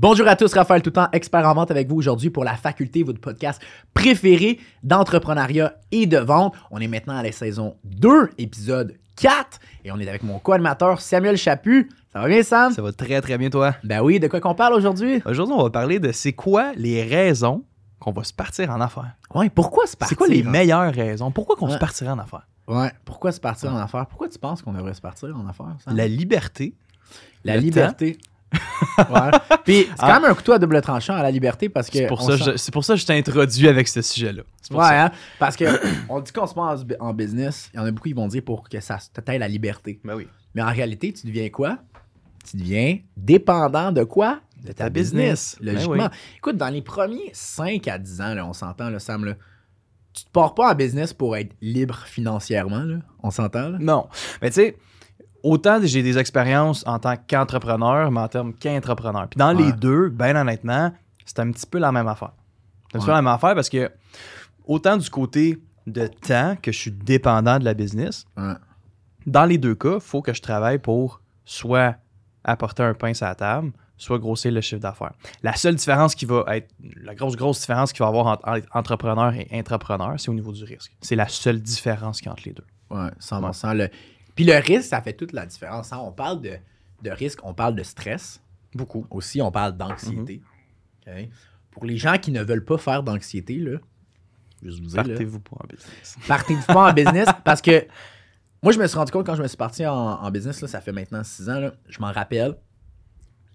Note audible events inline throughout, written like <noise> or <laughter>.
Bonjour à tous, Raphaël Toutant, expert en vente avec vous aujourd'hui pour la faculté, votre podcast préféré d'entrepreneuriat et de vente. On est maintenant à la saison 2, épisode 4, et on est avec mon co-animateur Samuel Chaput. Ça va bien, Sam? Ça va très très bien, toi? Ben oui, de quoi qu'on parle aujourd'hui? Aujourd'hui, on va parler de c'est quoi les raisons qu'on va se partir en affaires. Ouais, pourquoi se partir? C'est quoi les meilleures raisons? Pourquoi qu'on Ouais. se partirait en affaires? Ouais, pourquoi se partir en affaires? Pourquoi tu penses qu'on devrait se partir en affaires, Sam? La liberté. La liberté. Ouais. Puis c'est quand Ah. même un couteau à double tranchant à la liberté parce que. C'est pour, ça sent- que je- c'est pour ça que je t'ai introduit avec ce sujet-là. C'est pour Ouais, ça. hein, parce que <clears throat> on dit qu'on se met en, en business, il y en a beaucoup qui vont dire pour que ça t'aille la liberté. Ben oui. Mais en réalité, tu deviens quoi? Tu deviens dépendant de quoi? De ta ta business, business. Ben logiquement. oui. Écoute, dans les premiers 5 à 10 ans, là, on s'entend, là, Sam, là, tu te pars pas en business pour être libre financièrement, là. on s'entend? Non. Mais tu sais, autant j'ai des expériences en tant qu'entrepreneur, mais en termes qu'entrepreneur. Puis dans Ouais. les deux, ben honnêtement, c'est un petit peu la même affaire. C'est un petit peu la même affaire parce que autant du côté de temps que je suis dépendant de la business, Ouais. dans les deux cas, il faut que je travaille pour soit apporter un pain sur la table, soit grossir le chiffre d'affaires. La seule différence qui va être, la grosse, grosse différence qu'il va y avoir entre entre entrepreneur et intrapreneur, c'est au niveau du risque. C'est la seule différence qu'il y a entre les deux. Ouais, 100%. Le... Puis le risque, ça fait toute la différence. hein. On parle de, de risque, on parle de stress. Beaucoup. Aussi, on parle d'anxiété. OK? Pour les gens qui ne veulent pas faire d'anxiété, là, juste vous Partez-vous pour un business. <laughs> partez-vous pas en business parce que moi, je me suis rendu compte quand je me suis parti en, en business, là, ça fait maintenant 6 ans, là, je m'en rappelle.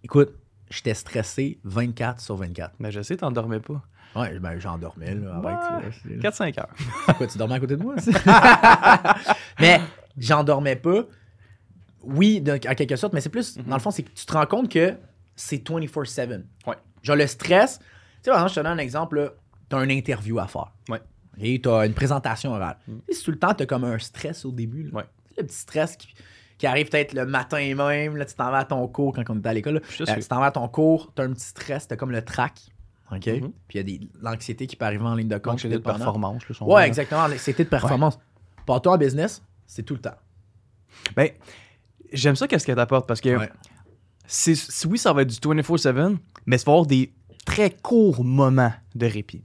Écoute, j'étais stressé 24 sur 24. Mais je sais, t'en dormais pas. Ouais, ben, j'en dormais là, avec. Ouais. là, 4-5 heures. <laughs> Quoi, tu dormais à côté de moi? aussi? <laughs> mais j'en dormais pas. Oui, donc, en quelque sorte, mais c'est plus, dans le fond, c'est que tu te rends compte que c'est 24-7. Ouais. Genre le stress. Tu sais, par exemple, je te donne un exemple, t'as une interview à faire. Ouais. Et t'as une présentation orale. Mm. Et si tout le temps, t'as comme un stress au début. Là. Ouais. Le petit stress qui, qui arrive peut-être le matin même, là, tu t'en vas à ton cours quand on était à l'école. Euh, tu t'en vas à ton cours, t'as un petit stress, t'as comme le trac. OK? Mhm. Puis il y a des- l'anxiété qui peut arriver en ligne de compte. L'anxiété de performance. là, Ouais, veut. exactement. L'anxiété de performance. Pas toi en business, c'est tout le temps. Ben, j'aime ça qu'est-ce qu'elle t'apporte parce que Ouais. c'est- oui, ça va être du 24-7, mais ça va avoir des très courts moments de répit.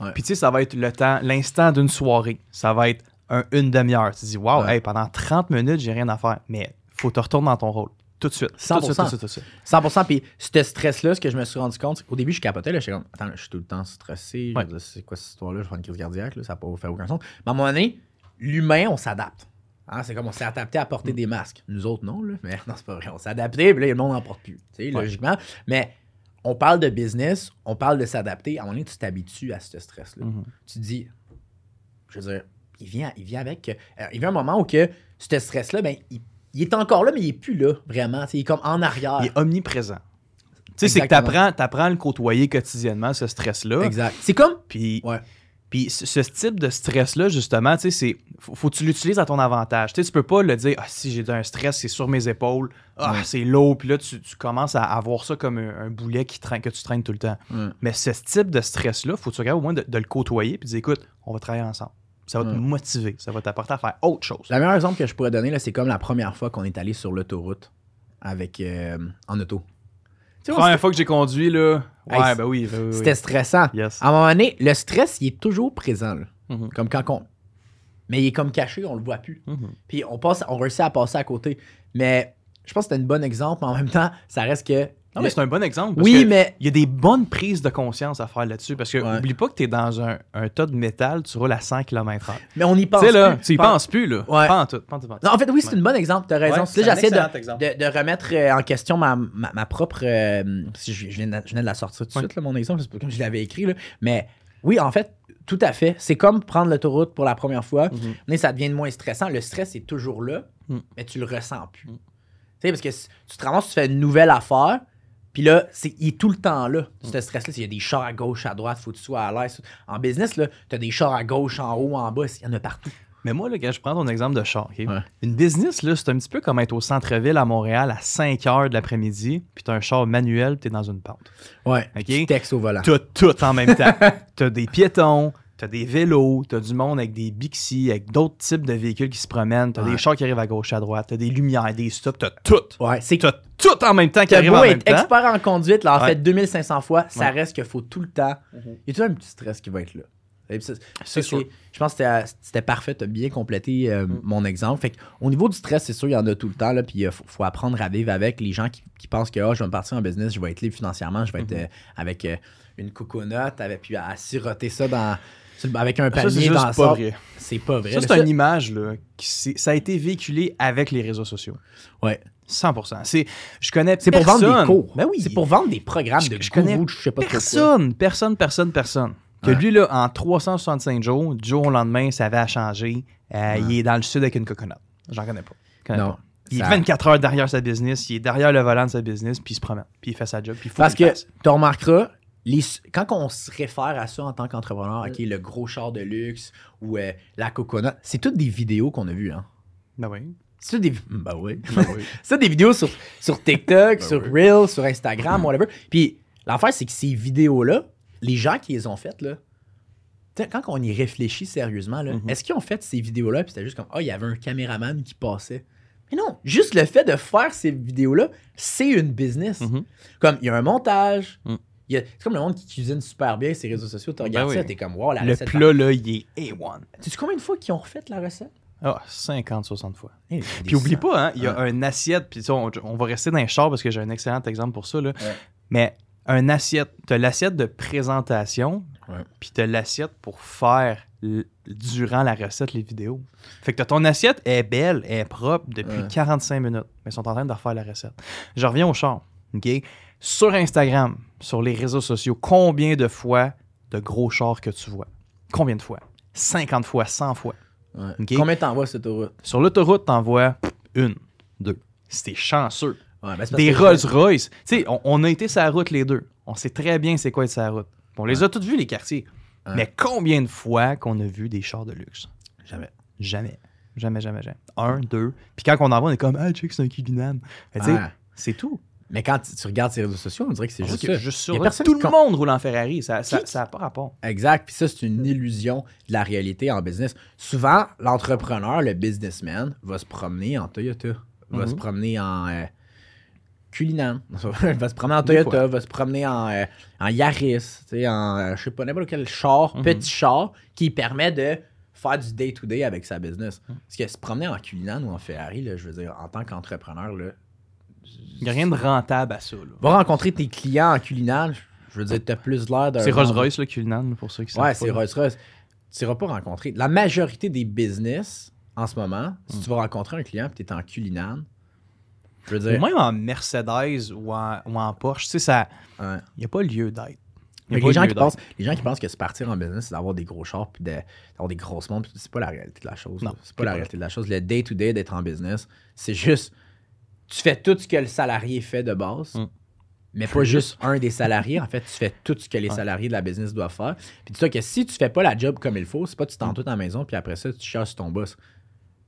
Ouais. Puis tu sais, ça va être le temps, l'instant d'une soirée. Ça va être un- une demi-heure. Tu te dis, waouh, Ouais. hey, pendant 30 minutes, j'ai rien à faire. Mais faut te retourner dans ton rôle. Tout de suite. Tout de suite, 100%. tout de suite, tout de suite. 100%. Puis ce stress-là, ce que je me suis rendu compte, c'est qu'au début, je capotais. Là, j'étais comme, attends, là, je suis tout le temps stressé. Je Ouais. C'est quoi cette histoire-là? Je vais faire une crise cardiaque. Là, ça n'a pas fait aucun sens. Mais à un moment donné, l'humain, on s'adapte. Hein, c'est comme on s'est adapté à Mm. porter des masques. Nous autres, non. Là. Mais <laughs> non, c'est pas vrai. On s'est adapté, puis là, le monde n'en porte plus. Tu sais, Ouais. logiquement. Mais on parle de business, on parle de s'adapter. À un moment donné, tu t'habitues à ce stress-là. Mhm. tu te dis, je veux dire, il vient, il vient avec. euh, il vient un moment où que ce stress-là, ben, il, il est encore là, mais il est plus là, vraiment. Tu sais, Il est comme en arrière. Il est omniprésent. Tu sais, c'est que t'apprends, t'apprends à le côtoyer quotidiennement, ce stress-là. Exact. C'est comme. Puis, Ouais. puis ce, type de stress-là, justement, tu sais, c'est. Faut, faut que tu l'utilises à ton avantage. Tu sais, tu peux pas le dire, ah, si j'ai un stress, c'est sur mes épaules, ah, Ouais. c'est lourd, puis là, tu, tu commences à avoir ça comme un, un boulet qui traîne, que tu traînes tout le temps. Mais ce type de stress-là, faut que tu regardes au moins de, de le côtoyer, puis dire, écoute, on va travailler ensemble. Ça va te motiver, ça va t'apporter à faire autre chose. Le meilleur exemple que je pourrais donner, là, c'est comme la première fois qu'on est allé sur l'autoroute avec euh, en auto. On Première fois que j'ai conduit, là. Ouais, Hey, ben oui. ben oui, oui. C'était stressant. Yes. À un moment donné, le stress, il est toujours présent. là. Mhm. Comme quand on. Mais il est comme caché, on le voit plus. Mhm. Puis on passe, on réussit à passer à côté. Mais je pense que c'était un bon exemple, mais en même temps, ça reste que. Non, mais c'est un bon exemple. parce Oui, que mais. Il y a des bonnes prises de conscience à faire là-dessus parce que Ouais. oublie pas que tu es dans un, un tas de métal, tu roules à 100 km/h. Mais on y Tu pense. sais, là, plus. tu y Pense- penses plus, là. Ouais. Pas en tout. Pas en tout, pas en tout. Non, en fait, oui, c'est Ouais. un bon exemple, t'as raison. Ouais, Tu sais, c'est un j'essaie de, remettre euh, en question ma, ma, ma propre. euh, si je, je viens de, je viens de la sortir tout de Ouais. suite, là, mon exemple, c'est pas comme je l'avais écrit. Là. Mais oui, en fait, tout à fait. C'est comme prendre l'autoroute pour la première fois. Mhm. Mais ça devient moins stressant. Le stress est toujours là, Mm. mais tu le ressens plus. Mm. Tu sais, parce que si tu te ramasses, tu fais une nouvelle affaire, puis là, c'est, il est tout le temps là, ce stress-là. Il y a des chars à gauche, à droite, faut que tu sois à l'aise. En business, là, tu as des chars à gauche, en haut, en bas, il y en a partout. Mais moi, là, quand je prends ton exemple de char? Ouais. une business, là, c'est un petit peu comme être au centre-ville à Montréal à 5 heures de l'après-midi, puis tu as un char manuel, puis tu es dans une pente. Ouais. OK? Tu textes au volant. Tu as tout en même temps. <laughs> tu as des piétons, T'as des vélos, t'as du monde avec des Bixi, avec d'autres types de véhicules qui se promènent, t'as Ouais. des chars qui arrivent à gauche, à droite, t'as des lumières, des stops, t'as tout. Ouais, c'est T'as tout en même temps qui arrive en même être temps. expert en conduite, là, en Ouais. fait 2500 fois, ça Ouais. reste qu'il faut tout le temps. Il y a toujours un petit stress qui va être là? Ça, sûr. Je pense que c'était- parfait, tu as bien complété euh, Mm. mon exemple. Fait que, au niveau du stress, c'est sûr, il y en a tout le temps, là, puis il faut, faut apprendre à vivre avec les gens qui, qui pensent que Ah, je vais me partir en business, je vais être libre financièrement, je vais Mm-hmm. être euh, avec euh, une coconote, avec, puis à, siroter ça dans, avec un Ça, c'est panier juste dans vrai. C'est pas vrai. Ça, c'est une image, là, qui ça a été véhiculé avec les réseaux sociaux. Ouais. 100%. C'est, je connais C'est pour vendre des cours. Ben oui. C'est pour vendre des programmes Je- de je connais je sais pas trop. Personne, personne, personne, personne. Que Ouais. lui, là, en 365 jours, du jour au lendemain, ça avait à changer. Euh, Il est dans le sud avec une coconut. J'en connais pas. Connais Non. pas. Il est Ça- 24 heures derrière sa business, il est derrière le volant de sa business, puis il se promène, puis il fait sa job, puis il faut Parce que tu remarqueras, les, quand on se réfère à ça en tant qu'entrepreneur, OK, le gros char de luxe ou euh, la coconut, c'est toutes des vidéos qu'on a vues. Hein. Ben oui. C'est des, ben oui. Ben oui. <laughs> des vidéos sur, sur TikTok, <laughs> Ben sur oui. Reels, sur Instagram, whatever. Puis l'affaire, c'est que ces vidéos-là, les gens qui les ont faites, là, quand on y réfléchit sérieusement, là, Mhm. est-ce qu'ils ont fait ces vidéos-là, puis c'était juste comme, ah, il y avait un caméraman qui passait? Mais non, juste le fait de faire ces vidéos-là, c'est une business. Mhm. Comme, il y a un montage. Mm. C'est comme le monde qui cuisine super bien ses réseaux sociaux. Tu regardes Ben ça, oui. t'es comme, wow, la Le recette. plat, là, il est A1. Tu sais combien de fois qu'ils ont refait la recette? Ah, 50, 60 fois. Eh, Puis oublie pas, hein, il y a un assiette, puis on, on va rester dans les chars parce que j'ai un excellent exemple pour ça. Là. Ouais. Mais un assiette, tu as l'assiette de présentation, Ouais. puis tu as l'assiette pour faire durant la recette les vidéos. Fait que t'as ton assiette est belle, elle est propre depuis Ouais. 45 minutes, mais ils sont en train de refaire la recette. Je reviens au char. OK? Sur Instagram, sur les réseaux sociaux, combien de fois de gros chars que tu vois? Combien de fois? 50 fois, 100 fois. Ouais. Combien t'envoies cette autoroute? Sur l'autoroute, t'en vois une, deux. T'es chanceux. Ouais, ben, Des Rolls-Royce. Tu sais, on, on a été sur la route les deux. On sait très bien c'est quoi être sur la route. On les a tous vus, les quartiers. Mais combien de fois qu'on a vu des chars de luxe? Jamais. Jamais. Jamais, jamais, jamais. Un, deux. Puis quand on en voit, on est comme, ah, check, c'est un Ouais. c'est tout. Mais quand tu, regardes ces réseaux sociaux, on dirait que c'est On juste que personne tout le monde roule en Ferrari. Ça n'a ça, pas rapport. Exact. Puis ça, c'est une illusion de la réalité en business. Souvent, l'entrepreneur, le businessman, va se promener en Toyota, va Mhm. se promener en euh, Cullinan, <laughs> va se promener en Toyota, va se promener en, euh, en Yaris, tu sais, en, euh, je sais pas, n'importe quel char, Mhm. petit char, qui permet de faire du day-to-day avec sa business. Mhm. Parce que se promener en Cullinan ou en Ferrari, là, je veux dire, en tant qu'entrepreneur, là, Il n'y a rien de rentable à ça. là. va rencontrer tes clients en Cullinan, je veux dire, t'as plus l'air d'un... C'est Rolls-Royce, le Culinam, pour ceux qui savent Ouais, c'est. Rolls-Royce. Tu n'iras pas rencontrer. La majorité des business en ce moment, si Hmm. tu vas rencontrer un client et tu es en Cullinan, je veux Ou dire. même en Mercedes ou en, ou en Porsche, tu sais, ça. ouais. Il n'y a pas lieu d'être. Les, gens qui pensent, les gens qui pensent que se partir en business, c'est d'avoir des gros chars puis de- d'avoir des grosses montres, c'est pas la réalité de la chose. Non, c'est pas la réalité de la chose. Le day-to-day d'être en business, c'est juste. Tu fais tout ce que le salarié fait de base, Mm. mais pas juste un des salariés. En fait, tu fais tout ce que les salariés de la business doivent faire. Puis dis-toi que si tu fais pas la job comme il faut, c'est pas que tu Mm. t'en tout à la maison, puis après ça, tu cherches ton boss.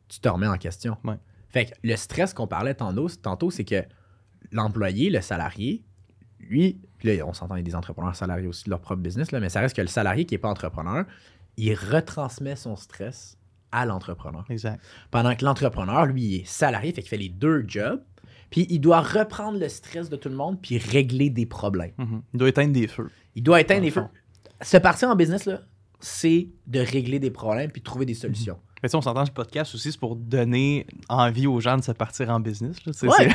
Tu te remets en question. Ouais. Fait que le stress qu'on parlait tantôt, tantôt c'est que l'employé, le salarié, lui, puis là, on s'entend, il y a des entrepreneurs salariés aussi de leur propre business, là, mais ça reste que le salarié qui n'est pas entrepreneur, il retransmet son stress à l'entrepreneur. Exact. Pendant que l'entrepreneur, lui, il est salarié, fait qu'il fait les deux jobs, puis il doit reprendre le stress de tout le monde, puis régler des problèmes. Mhm. Il doit éteindre des feux. Il doit éteindre le feux. Se partir en business, là, c'est de régler des problèmes puis de trouver des solutions. Mais tu sais, on s'entend ce podcast aussi, c'est pour donner envie aux gens de se partir en business. Là, Ouais.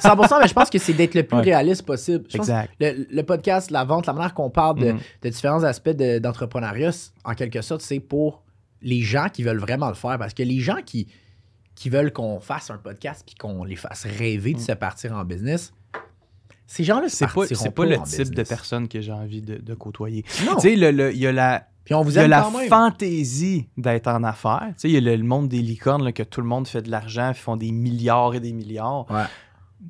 c'est- 100%, mais je pense que c'est d'être le plus Ouais. réaliste possible. Je pense Exact. le, le podcast, la vente, la manière qu'on parle de, Mhm. de différents aspects de- d'entrepreneuriat, en quelque sorte, c'est pour les gens qui veulent vraiment le faire. Parce que les gens qui, qui veulent qu'on fasse un podcast puis qu'on les fasse rêver de se partir en business, ces gens-là, Mm. C'est pas, c'est pas le type de personne que j'ai envie de, de côtoyer. Non. Tu sais, il y a la, Puis on vous il y a la même. fantaisie d'être en affaires. Tu sais, il y a le, le monde des licornes, là, que tout le monde fait de l'argent, font des milliards et des milliards. Ouais.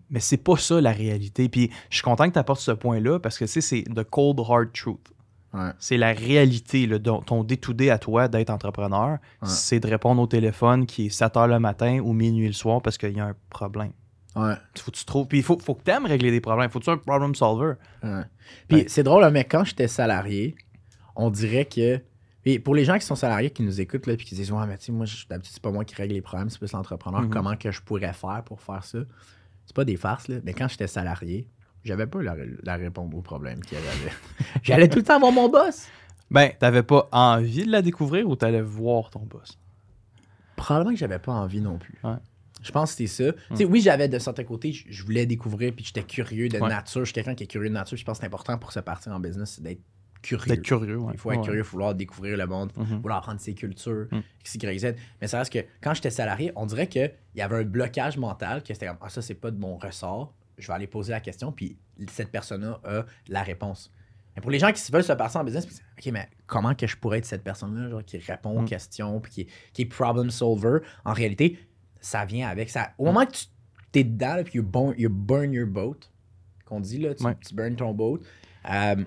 Mais c'est pas ça la réalité. Puis je suis content que tu apportes ce point-là parce que tu sais, c'est the cold hard truth. Ouais. C'est la réalité, dont- ton day-to-day à toi d'être entrepreneur, Ouais. c'est de répondre au téléphone qui est 7 h le matin ou minuit le soir parce qu'il y a un problème. Ouais. Faut que tu trouves. Puis il faut, faut que tu aimes régler des problèmes. Faut que tu sois un problem solver. Ouais. Puis Ouais. c'est drôle, hein, mais quand j'étais salarié, on dirait que pour les gens qui sont salariés, qui nous écoutent, là, puis qui disent Ouais, mais tu sais, moi, d'habitude, c'est pas moi qui règle les problèmes, c'est plus l'entrepreneur. Mhm. Comment que je pourrais faire pour faire ça? C'est pas des farces, là. Mais quand j'étais salarié, j'avais pas la, la réponse au problème qu'il y avait. <laughs> J'allais tout le temps voir mon boss. Ben, t'avais pas envie de la découvrir ou t'allais voir ton boss? Probablement que j'avais pas envie non plus. Ouais. Je pense que c'était ça. Tu sais, oui, j'avais de certains côtés, je, voulais découvrir, puis j'étais curieux de Ouais. nature. Je suis quelqu'un qui est curieux de nature. Je pense que c'est important pour se partir en business, c'est d'être curieux. D'être curieux, ouais. Il faut être Ouais. curieux, il faut vouloir découvrir le monde, Mhm. vouloir apprendre ses cultures, Mm. X, Y, Z. Mais ça reste que quand j'étais salarié, on dirait qu'il y avait un blocage mental, que c'était comme, ah, ça, c'est pas de mon ressort. Je vais aller poser la question, puis cette personne-là a la réponse. Mais pour les gens qui se veulent se passer en business, OK, mais comment que je pourrais être cette personne-là, qui répond aux Mm. questions, puis qui est, qui est problem solver? En réalité, ça vient avec ça. Mm. Au moment que tu es dedans, là, puis you burn, you burn your boat, qu'on dit, là, tu, Ouais. tu burn ton boat, euh,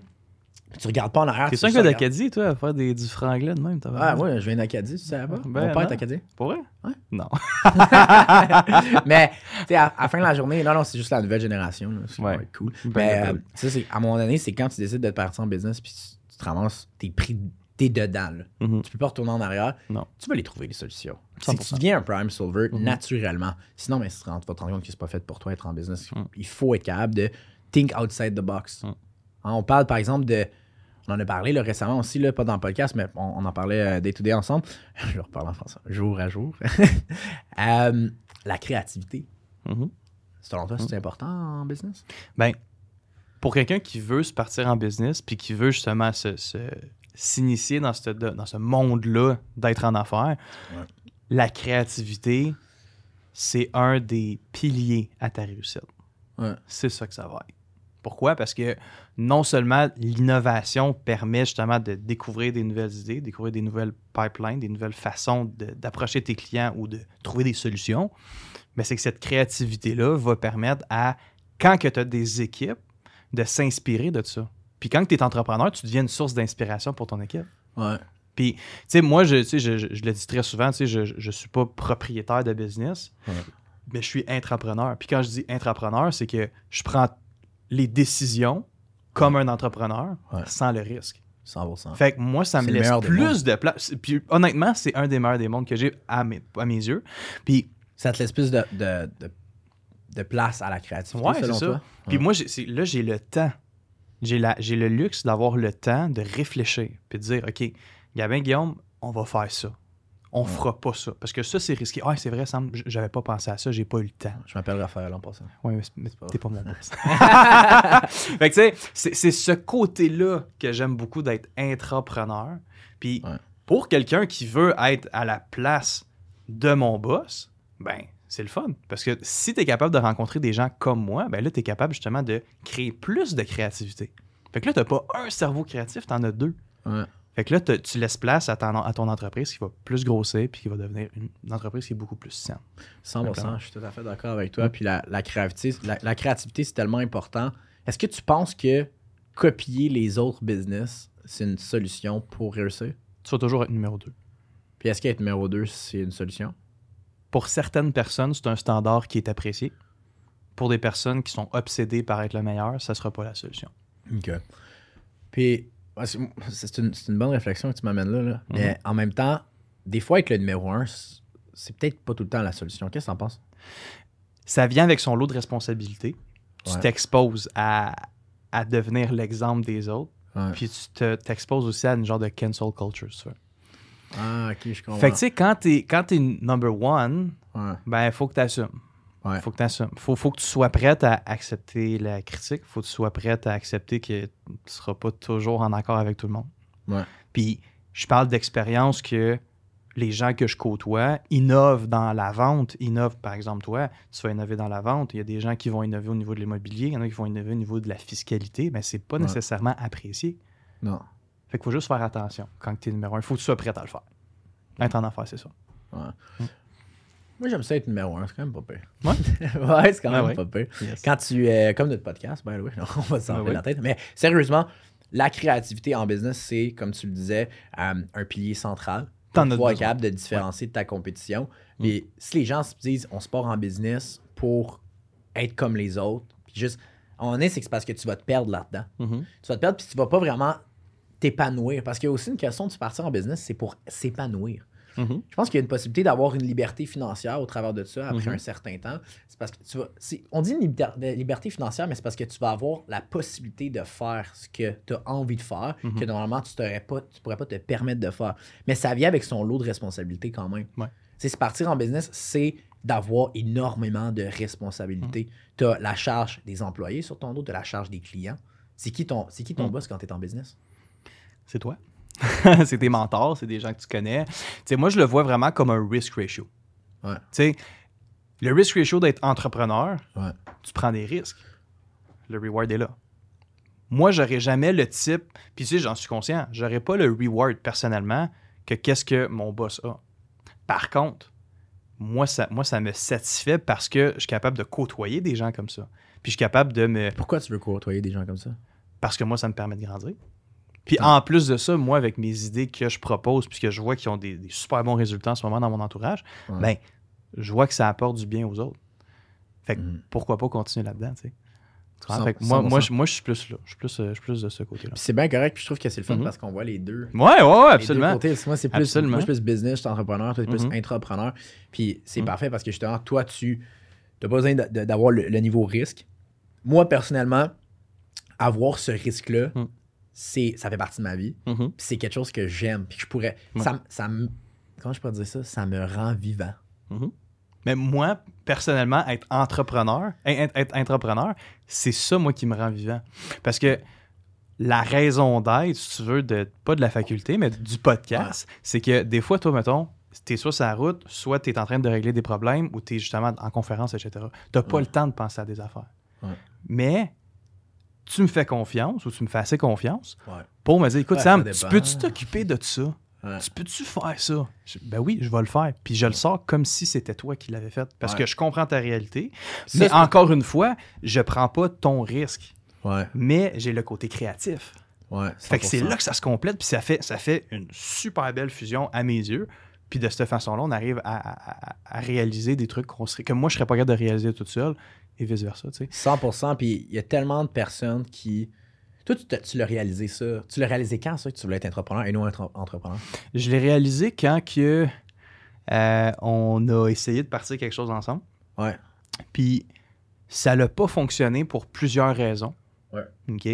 tu regardes pas en arrière. T'es que regardes. d'Acadie, toi, à faire des, du franglais de même? Ah, ouais, je viens d'Acadie, tu savais pas? Ben, Mon père est. Acadien. Pour vrai? Ouais. Non. <laughs> mais, tu sais, à, à la fin de la journée, non, non, c'est juste la nouvelle génération. C'est Ouais. cool. Ben, mais, ben, euh, c'est- à un moment donné, c'est quand tu décides de partir en business, puis tu, tu te ramasses, t'es pris, t'es dedans, là. Mhm. Tu peux pas retourner en arrière. Non. Tu vas les trouver, les solutions. Si tu 100%. deviens un prime solver, Mhm. naturellement. Sinon, mais tu vas te rendre compte que c'est pas fait pour toi être en business. Mm. Il faut être capable de think outside the box. Hein, on parle, par exemple, de. On en a parlé là, récemment aussi, là, pas dans le podcast, mais on, on en parlait euh, day to day ensemble. <laughs> Je vais reparler en français, jour à jour. <laughs> Euh, la créativité. Mhm. Selon toi, c'est important en business? Ben, pour quelqu'un qui veut se partir en business puis qui veut justement se, se- s'initier dans ce, dans ce monde-là d'être en affaires, Ouais. la créativité, c'est un des piliers à ta réussite. Ouais. C'est ça que ça va être. Pourquoi? Parce que non seulement l'innovation permet justement de découvrir des nouvelles idées, découvrir des nouvelles pipelines, des nouvelles façons d'approcher tes clients ou de trouver des solutions, mais c'est que cette créativité-là va permettre à, quand tu as des équipes, de s'inspirer de ça. Puis quand tu es entrepreneur, tu deviens une source d'inspiration pour ton équipe. Ouais. Puis, tu sais, moi, je, je, je- je le dis très souvent, tu sais, je, je suis pas propriétaire de business, Ouais. mais je suis intrapreneur. Puis quand je dis intrapreneur, c'est que je prends les décisions comme un entrepreneur Ouais. sans le risque. 100%. Fait que moi, ça me laisse plus de place. Puis honnêtement, c'est un des meilleurs des mondes que j'ai à mes, à mes yeux. Puis Ça te laisse plus de, de, de, de place à la créativité, Ouais, selon c'est ça. toi? Puis Ouais. moi, là, j'ai le temps. J'ai la- j'ai le luxe d'avoir le temps de réfléchir puis de dire, OK, Gabin, Guillaume, on va faire ça. On Ouais. fera pas ça. Parce que ça, c'est risqué. Ah, c'est vrai, Sam, j'avais pas pensé à ça, j'ai pas eu le temps. Je m'appelle Raphaël en passant. Ouais, mais t'es pas mon boss. <laughs> <laughs> fait que tu sais, c'est- c'est ce côté-là que j'aime beaucoup d'être intrapreneur. Puis Ouais. pour quelqu'un qui veut être à la place de mon boss, ben c'est le fun. Parce que si tu es capable de rencontrer des gens comme moi, ben là, tu es capable justement de créer plus de créativité. Fait que là, tu pas un cerveau créatif, tu en as deux. Ouais. Fait que là, tu laisses place à, ton- à ton entreprise qui va plus grossir puis qui va devenir une, une entreprise qui est beaucoup plus saine. 100%, Simplement. je suis tout à fait d'accord avec toi. Puis la, la créativité, la, la créativité, c'est tellement important. Est-ce que tu penses que copier les autres business, c'est une solution pour réussir? Tu vas toujours être numéro deux. Puis est-ce qu'être numéro 2, c'est une solution? Pour certaines personnes, c'est un standard qui est apprécié. Pour des personnes qui sont obsédées par être le meilleur, ça sera pas la solution. OK. Puis, c'est c'est une, une bonne réflexion que tu m'amènes là. là. Mais en même temps, des fois, être le numéro 1, c'est peut-être pas tout le temps la solution. Qu'est-ce que t'en penses? Ça vient avec son lot de responsabilités. Tu Ouais. t'exposes à, à devenir l'exemple des autres. Ouais. Puis tu te- t'exposes aussi à une genre de cancel culture. ça. Ah, ok, je comprends. Fait que tu sais, quand t'es quand t'es number one, Ouais. ben faut que tu assumes. Ouais. Faut que t'assumes. Faut, faut que tu sois prête à accepter la critique. Faut que tu sois prête à accepter que tu seras pas toujours en accord avec tout le monde. Ouais. Puis je parle d'expérience que les gens que je côtoie innovent dans la vente, innovent, par exemple, toi, tu vas innover dans la vente. Il y a des gens qui vont innover au niveau de l'immobilier, il y en a qui vont innover au niveau de la fiscalité, mais c'est pas Ouais. nécessairement apprécié. Non. Fait qu'il faut juste faire attention quand tu es numéro un. Il faut que tu sois prêt à le faire. Être en affaires, c'est ça. Moi, j'aime ça être numéro 1. C'est quand même pas pire. Ouais. <laughs> ouais, c'est quand Ah même pas pire. Quand tu es comme notre podcast, ben oui, <laughs> on va s'en Ah oui. la tête. Mais sérieusement, la créativité en business, c'est, comme tu le disais, euh, un pilier central. T'en Pour être capable de différencier de ta compétition. Puis si les gens se disent, on se part en business pour être comme les autres, puis juste, un moment donné, c'est que c'est parce que tu vas te perdre là-dedans. Mhm. Tu vas te perdre, puis tu vas pas vraiment t'épanouir. Parce qu'il y a aussi une question de partir en business, c'est pour s'épanouir. Mhm. Je pense qu'il y a une possibilité d'avoir une liberté financière au travers de ça après Mhm. un certain temps. C'est parce que tu vas. c'est- On dit une de liberté financière, mais c'est parce que tu vas avoir la possibilité de faire ce que tu as envie de faire, Mhm. que normalement tu ne pourrais pas te permettre de faire. Mais ça vient avec son lot de responsabilités quand même. Ouais. Se partir en business, c'est d'avoir énormément de responsabilités. Tu as la charge des employés sur ton dos, tu as la charge des clients. C'est qui ton, c'est qui ton boss quand tu es en business? C'est toi. <laughs> c'est tes mentors, c'est des gens que tu connais. Moi, je le vois vraiment comme un risk ratio. Ouais. Le risk ratio d'être entrepreneur, Ouais. tu prends des risques. Le reward est là. Moi, j'aurais jamais le type, puis tu sais, j'en suis conscient, j'aurais pas le reward personnellement que qu'est-ce que mon boss a. Par contre, moi ça, moi, ça me satisfait parce que je suis capable de côtoyer des gens comme ça. Puis je suis capable de me. Pourquoi tu veux côtoyer des gens comme ça? Parce que moi, ça me permet de grandir. Puis en plus de ça, moi, avec mes idées que je propose, puisque je vois qu'ils ont des, des super bons résultats en ce moment dans mon entourage, Ouais. ben, je vois que ça apporte du bien aux autres. Fait que Mhm. pourquoi pas continuer là-dedans, tu sais? Fait que moi, 100%. moi, je, moi, je suis plus là. Je suis plus, euh, je suis plus de ce côté-là. Puis c'est bien correct, puis je trouve que c'est le fun Mhm. parce qu'on voit les deux. Ouais, ouais, ouais, absolument. côtés. Moi, c'est plus, moi, je suis plus business, je suis entrepreneur, toi, tu es plus Mhm. intrapreneur. Puis c'est parfait parce que justement, toi, tu n'as pas besoin d'avoir le, le niveau risque. Moi, personnellement, avoir ce risque-là. C'est ça fait partie de ma vie. Mhm. Puis c'est quelque chose que j'aime. Puis je pourrais. Ouais. Ça, me- ça me. Comment je peux dire ça? Ça me rend vivant. Mhm. Mais moi, personnellement, être entrepreneur, être, être entrepreneur, c'est ça, moi, qui me rend vivant. Parce que la raison d'être, si tu veux, de, pas de la faculté, mais du podcast, c'est que des fois, toi, mettons, tu es soit sur la route, soit tu es en train de régler des problèmes ou tu es justement en conférence, etc. Tu n'as pas Ouais. le temps de penser à des affaires. Mais tu me fais confiance ou tu me fais assez confiance Ouais. pour me dire, écoute, Ouais, Sam, tu peux-tu t'occuper de ça? Ouais. Tu peux-tu faire ça? Je- ben oui, je vais le faire. Puis je le sors comme si c'était toi qui l'avais fait. Parce que je comprends ta réalité. Ça, mais encore une fois, je prends pas ton risque. Mais j'ai le côté créatif. Fait que c'est 100%. là que ça se complète. Puis ça fait, ça fait une super belle fusion à mes yeux. Puis de cette façon-là, on arrive à, à- à- à réaliser des trucs qu'on serait, que moi, je serais pas capable de réaliser toute seule. Et vice-versa, tu sais. 100%. Puis il y a tellement de personnes qui. Toi, tu, tu l'as réalisé ça. Tu l'as réalisé quand, ça, que tu voulais être entrepreneur et non être entrepreneur? Je l'ai réalisé quand que, euh, on a essayé de partir quelque chose ensemble. Ouais. Puis ça n'a pas fonctionné pour plusieurs raisons. Ouais. OK?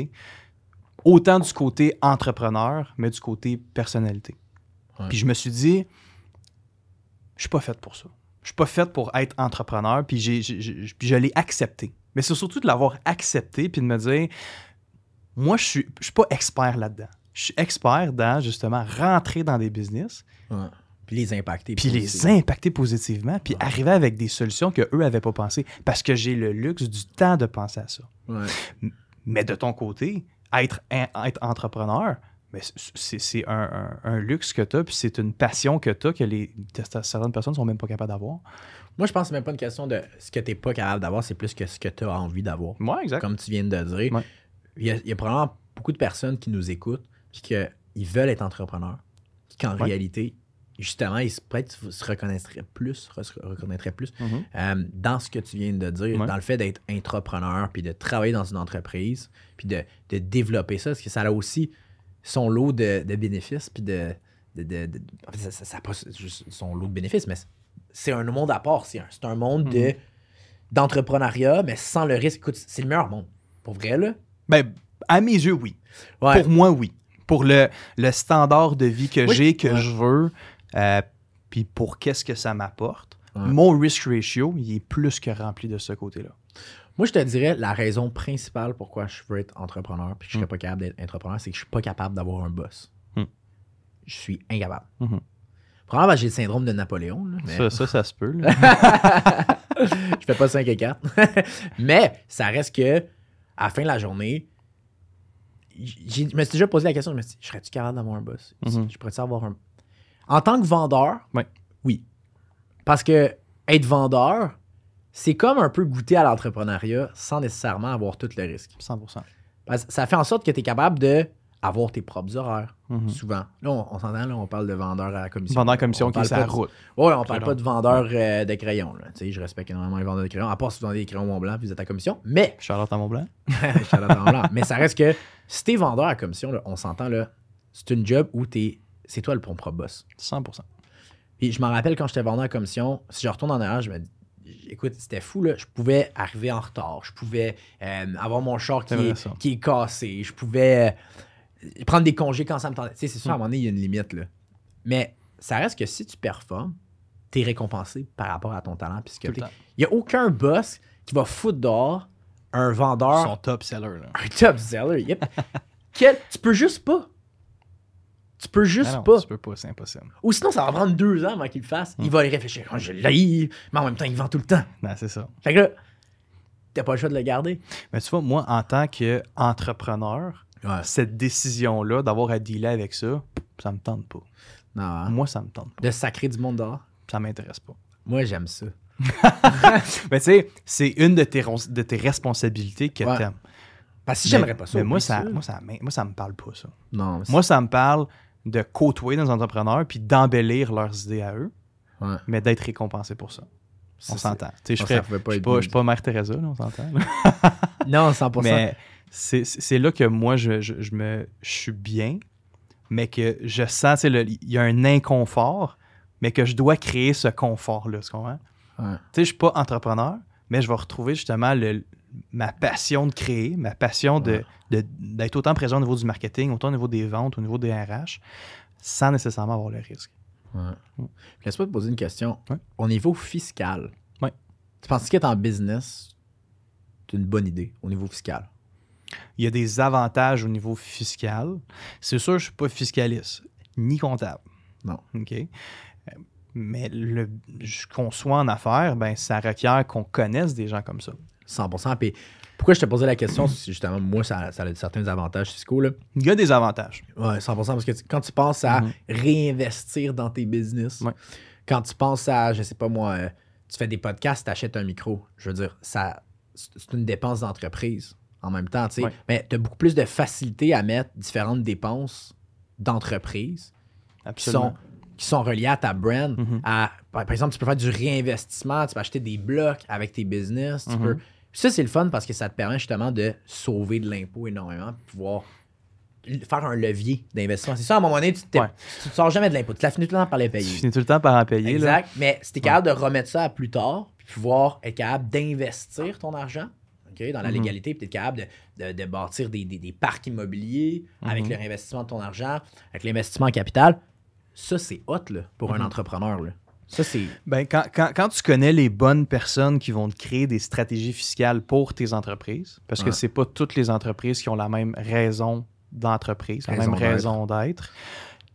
Autant du côté entrepreneur, mais du côté personnalité. Ouais. Puis je me suis dit, je suis pas fait pour ça. Je suis pas fait pour être entrepreneur, puis, j'ai, je l'ai accepté. Mais c'est surtout de l'avoir accepté, puis de me dire, moi, je suis, je suis pas expert là-dedans. Je suis expert dans, justement, rentrer dans des business, Ouais. Puis les impacter. puis les impacter positivement, puis Ouais. arriver avec des solutions que eux avaient pas pensé, parce que j'ai le luxe du temps de penser à ça. Ouais. Mais de ton côté, être, être entrepreneur, mais c'est un, un- un luxe que tu as, puis c'est une passion que tu as que les, certaines personnes sont même pas capables d'avoir. Moi, je pense que c'est même pas une question de ce que tu n'es pas capable d'avoir, c'est plus que ce que tu as envie d'avoir. Ouais, exact. Comme tu viens de dire. Ouais. Il, y a, il y a probablement beaucoup de personnes qui nous écoutent puis qu'ils veulent être entrepreneurs. Puis qu'en Ouais. réalité, justement, ils se, peut-être se reconnaîtraient plus, se reconnaîtraient plus Mhm. euh, dans ce que tu viens de dire, Ouais. dans le fait d'être entrepreneur, puis de travailler dans une entreprise, puis de, de développer ça, parce que ça a aussi son lot de, de bénéfices, puis de... de, de- en fait, ça, ça- ça a pas juste son lot de bénéfices, mais c'est un monde à part. C'est un, c'est un monde de Mhm. d'entrepreneuriat, mais sans le risque. Écoute, c'est le meilleur monde. Pour vrai, là. Ben, à mes yeux, oui. Ouais. Pour moi, oui. Pour le, le standard de vie que Oui. j'ai, que Ouais. je veux, euh, puis pour qu'est-ce que ça m'apporte, Ouais. mon risk ratio, il est plus que rempli de ce côté-là. Moi, je te dirais, la raison principale pourquoi je veux être entrepreneur, puis que je serais Mm. pas capable d'être entrepreneur, c'est que je suis pas capable d'avoir un boss. Mm. Je suis incapable. Mhm. Probablement j'ai le syndrome de Napoléon. là, mais- Ça, ça, ça se peut. <laughs> je fais pas 5 et 4. <laughs> Mais ça reste que, à la fin de la journée, je me suis déjà posé la question, je me suis dit, serais-tu capable d'avoir un boss? Mhm. Je pourrais-tu avoir un. En tant que vendeur, oui. Parce que être vendeur, c'est comme un peu goûter à l'entrepreneuriat sans nécessairement avoir tout le risque. 100%. Parce que ça fait en sorte que tu es capable de avoir tes propres horaires, Mhm. souvent. Là, on, on s'entend, là, on parle de vendeur à la commission. Vendeur commission On qui est pas la de- route. Ouais, on parle pas de vendeur euh, de crayons. Là. Sais, Je respecte énormément les vendeurs de crayons, à part si vous vendez des crayons Mont Blanc puis vous êtes à commission. Mais, <laughs> Charlotte à Mont Blanc. Charlotte <laughs> Mont Blanc. mais ça reste que si t'es vendeur à commission, là, on s'entend, là, c'est une job où t'es, c'est toi le bon propre boss. 100%. Puis je m'en rappelle quand j'étais vendeur à commission, si je retourne en arrière, je me dis, écoute, c'était fou, là. Je pouvais arriver en retard. Je pouvais euh, avoir mon char qui est, ça. qui est cassé. Je pouvais euh, prendre des congés quand ça me tentait. Tu sais, c'est sûr, à un moment donné, il y a une limite, là. Mais ça reste que si tu performes, t'es récompensé par rapport à ton talent. Puisque il n'y a aucun boss qui va foutre dehors un vendeur, Son top seller. Là. un top seller. Yep. <laughs> Tu peux juste pas. Tu peux juste Ah non, pas. Tu peux pas, c'est impossible. Ou sinon, ça va prendre deux ans avant qu'il le fasse. Hmm. Il va y réfléchir. Oh, je l'ai, mais en même temps, il vend tout le temps. Ben, c'est ça. Fait que là, t'as pas le choix de le garder. Mais tu vois, moi, en tant qu'entrepreneur, Ouais. cette décision-là d'avoir à dealer avec ça, ça me tente pas. Non, hein? Moi, ça me tente pas. De sacrer du monde dehors? Ça m'intéresse pas. Moi, j'aime ça. <laughs> Mais tu sais, c'est une de tes, de tes responsabilités que Ouais. t'aimes. Parce que si j'aimerais pas ça. Mais moi, ça, moi, ça, moi, ça me parle pas, ça. Non, Moi, ça me parle de côtoyer des entrepreneurs puis d'embellir leurs idées à eux, ouais. mais d'être récompensé pour ça. On s'entend. Je je suis pas, Mère Teresa, là, on s'entend. <laughs> Non, 100%. Mais c'est là que moi, je, je- je me, je suis bien, mais que je sens, il y a un inconfort, mais que je dois créer ce confort-là, tu comprends? Ouais. Tu sais, je suis pas entrepreneur, mais je vais retrouver justement le- ma passion de créer, ma passion de- de- d'être autant présent au niveau du marketing, autant au niveau des ventes, au niveau des RH, sans nécessairement avoir le risque. Ouais. Laisse-moi te poser une question. Ouais. Au niveau fiscal, Ouais. tu penses qu'être en business, c'est une bonne idée au niveau fiscal? Il y a des avantages au niveau fiscal. C'est sûr, je ne suis pas fiscaliste, ni comptable. Non. OK? Euh, Mais le, qu'on soit en affaires, ben, ça requiert qu'on connaisse des gens comme ça. 100%. Puis pourquoi je te posais la question, c'est justement, moi, ça, ça a certains avantages fiscaux. Là? Il y a des avantages. Ouais, 100%. Parce que tu- quand tu penses à Mhm. réinvestir dans tes business, Ouais. quand tu penses à, je sais pas moi, euh, tu fais des podcasts, tu achètes un micro, je veux dire, ça, c'est une dépense d'entreprise en même temps, tu sais. Ouais. Mais tu as beaucoup plus de facilité à mettre différentes dépenses d'entreprise qui sont, qui sont reliées à ta brand. Mhm. à, par, par exemple, tu peux faire du réinvestissement, tu peux acheter des blocs avec tes business. Tu Mhm. peux... Puis ça, c'est le fun parce que ça te permet justement de sauver de l'impôt énormément, pouvoir faire un levier d'investissement. C'est ça, à un moment donné, tu ne Ouais. sors jamais de l'impôt. Tu l'as fini tout le temps par les Tu payer. finis tout le temps par en payer. là. Exact. Mais si tu es capable de remettre ça à plus tard, puis pouvoir être capable d'investir ton argent dans la Mhm. légalité, puis être capable de, de- de bâtir des, des- des parcs immobiliers avec Mhm. le réinvestissement de ton argent, avec l'investissement en capital, ça, c'est hot là, pour un Mhm. entrepreneur. Là. Ça, c'est. Ben, quand, quand- quand tu connais les bonnes personnes qui vont te créer des stratégies fiscales pour tes entreprises, parce que Ouais. c'est pas toutes les entreprises qui ont la même raison d'entreprise, la Raison même raison d'être,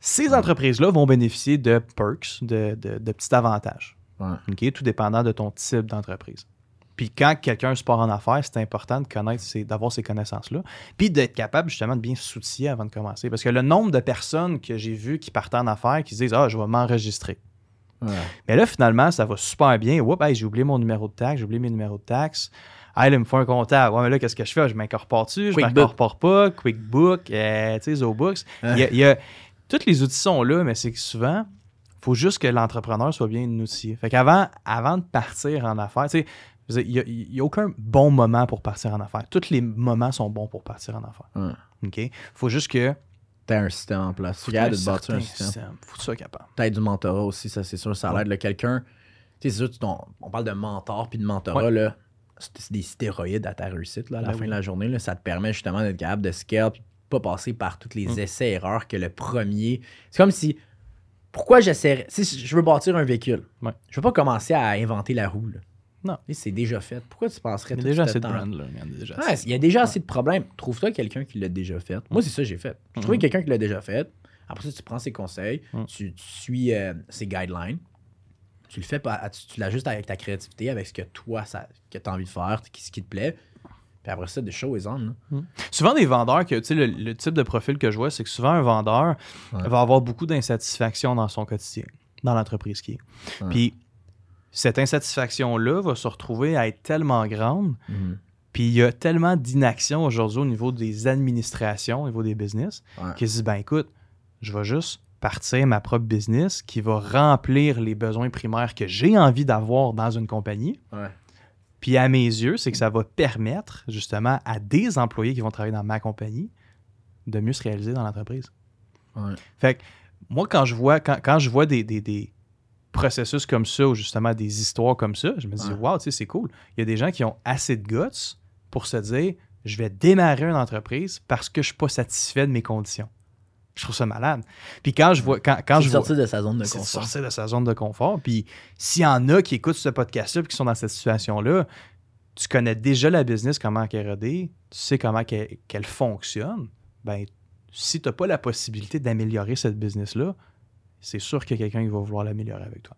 ces entreprises-là vont bénéficier de perks, de, de- de petits avantages, Ouais. tout dépendant de ton type d'entreprise. Puis quand quelqu'un se part en affaires, c'est important de connaître, d'avoir ces connaissances-là, puis d'être capable justement de bien s'outiller avant de commencer. Parce que le nombre de personnes que j'ai vues qui partent en affaires, qui se disent « Ah, je vais m'enregistrer ». Ouais. Mais là, finalement, ça va super bien. Oups, hey, j'ai oublié mon numéro de taxe, j'ai oublié mes numéros de taxe. Ah, là, il me faut un comptable. Ouais, mais là, qu'est-ce que je fais? Je m'incorpore-tu? Je m'incorpore pas? QuickBook, euh, tu sais, ZoBooks. Il y a- il y a- tous les outils sont là, mais c'est que souvent, il faut juste que l'entrepreneur soit bien outillé. Fait qu'avant avant de partir en affaires, tu sais, il n'y a, aucun bon moment pour partir en affaires. Tous les moments sont bons pour partir en affaires. OK? faut juste que. T'as un système en place. Tu faut es capable un de bâtir un système. système. Faut que tu sois capable. Peut-être du mentorat aussi, ça c'est sûr, ça Ouais. l'aide. là, Quelqu'un, tu sais, c'est sûr, tu on parle de mentor puis de mentorat, là, c'est des stéroïdes à ta réussite là, à la Ben fin oui. de la journée. Là, ça te permet justement d'être capable de scale puis pas passer par tous les Mm. essais-erreurs que le premier. C'est comme si. Pourquoi j'essaierais. Si je veux bâtir un véhicule, Ouais. je veux pas commencer à inventer la roue. là. Sais, C'est déjà fait. Pourquoi tu penserais Il y a tout déjà assez de brand, là. Il y a déjà Ouais, assez. il y a déjà assez de problèmes. Trouve-toi quelqu'un qui l'a déjà fait. Moi, c'est ça que j'ai fait. J'ai trouvé Mhm. quelqu'un qui l'a déjà fait. Après ça, tu prends ses conseils, Mhm. tu, tu suis euh, ses guidelines. Tu le fais pas, tu, tu l'ajustes avec ta créativité, avec ce que toi, ça, que tu as envie de faire, ce qui te plaît. Puis après ça, the show is on. là. Souvent, des vendeurs, que, tu sais, le, le type de profil que je vois, c'est que souvent, un vendeur Ouais. va avoir beaucoup d'insatisfaction dans son quotidien, dans l'entreprise qui est. Ouais. Puis, cette insatisfaction-là va se retrouver à être tellement grande, Mhm. puis il y a tellement d'inaction aujourd'hui au niveau des administrations, au niveau des business, Ouais. qu'ils se disent, ben écoute, je vais juste partir ma propre business qui va remplir les besoins primaires que j'ai envie d'avoir dans une compagnie. Ouais. Puis à mes yeux, c'est que ça va permettre justement à des employés qui vont travailler dans ma compagnie de mieux se réaliser dans l'entreprise. Ouais. Fait que moi, quand je vois, quand, quand je vois des, des- des processus comme ça ou justement des histoires comme ça, je me dis, Ouais. wow, tu sais, c'est cool. Il y a des gens qui ont assez de guts pour se dire, je vais démarrer une entreprise parce que je suis pas satisfait de mes conditions. Je trouve ça malade. Puis quand je vois, quand, quand je de vois, sortir de sa zone de confort. sortir de sa zone de confort. Puis s'il y en a qui écoutent ce podcast-là et qui sont dans cette situation-là, tu connais déjà la business, comment elle est rodée, tu sais comment qu'elle, qu'elle fonctionne, ben si tu n'as pas la possibilité d'améliorer cette business-là, c'est sûr qu'il y a quelqu'un qui va vouloir l'améliorer avec toi.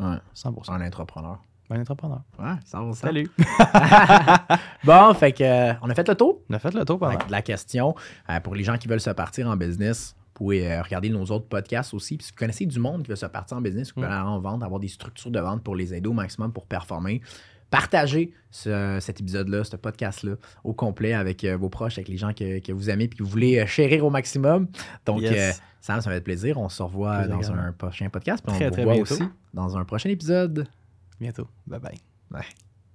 Ouais. 100%. Un entrepreneur. Un entrepreneur. Ouais, ça va, ça. Salut. <laughs> bon, fait que, euh, on a fait le tour On a fait le tour que de la question. Euh, pour les gens qui veulent se partir en business, vous pouvez euh, regarder nos autres podcasts aussi. Puis si vous connaissez du monde qui veut se partir en business, vous pouvez Mm. aller en vente, avoir des structures de vente pour les aider au maximum pour performer. Partagez ce- cet épisode-là, ce podcast-là au complet avec euh, vos proches, avec les gens que, que vous aimez et que vous voulez euh, chérir au maximum. Donc, Yes. euh, Sam, ça va être plaisir. On se revoit Plaisir dans un prochain podcast. Puis on Très, vous très revoit aussi dans un prochain épisode. Bientôt. Bye bye. Ouais.